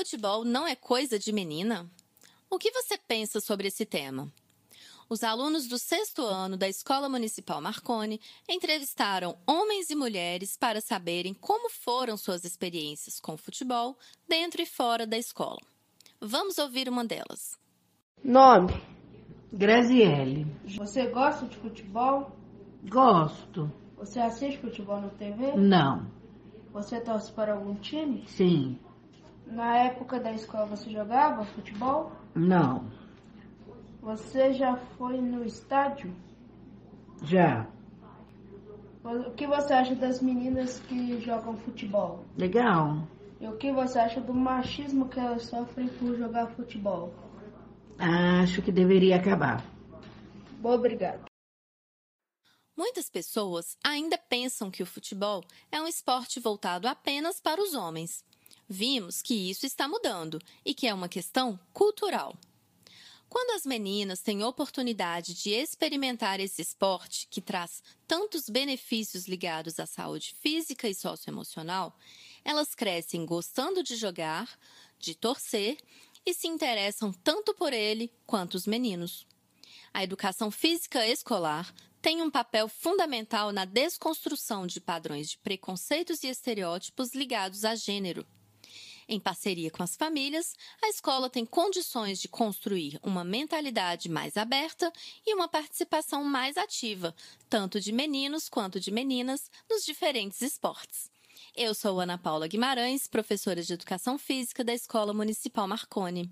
futebol não é coisa de menina? O que você pensa sobre esse tema? Os alunos do sexto ano da Escola Municipal Marconi entrevistaram homens e mulheres para saberem como foram suas experiências com futebol dentro e fora da escola. Vamos ouvir uma delas. Nome? Graziele. Você gosta de futebol? Gosto. Você assiste futebol na TV? Não. Você torce para algum time? Sim. Na época da escola você jogava futebol? Não. Você já foi no estádio? Já. O que você acha das meninas que jogam futebol? Legal. E o que você acha do machismo que elas sofrem por jogar futebol? Acho que deveria acabar. Obrigada. Muitas pessoas ainda pensam que o futebol é um esporte voltado apenas para os homens. Vimos que isso está mudando e que é uma questão cultural. Quando as meninas têm oportunidade de experimentar esse esporte que traz tantos benefícios ligados à saúde física e socioemocional, elas crescem gostando de jogar, de torcer e se interessam tanto por ele quanto os meninos. A educação física escolar tem um papel fundamental na desconstrução de padrões de preconceitos e estereótipos ligados a gênero. Em parceria com as famílias, a escola tem condições de construir uma mentalidade mais aberta e uma participação mais ativa, tanto de meninos quanto de meninas, nos diferentes esportes. Eu sou Ana Paula Guimarães, professora de Educação Física da Escola Municipal Marconi.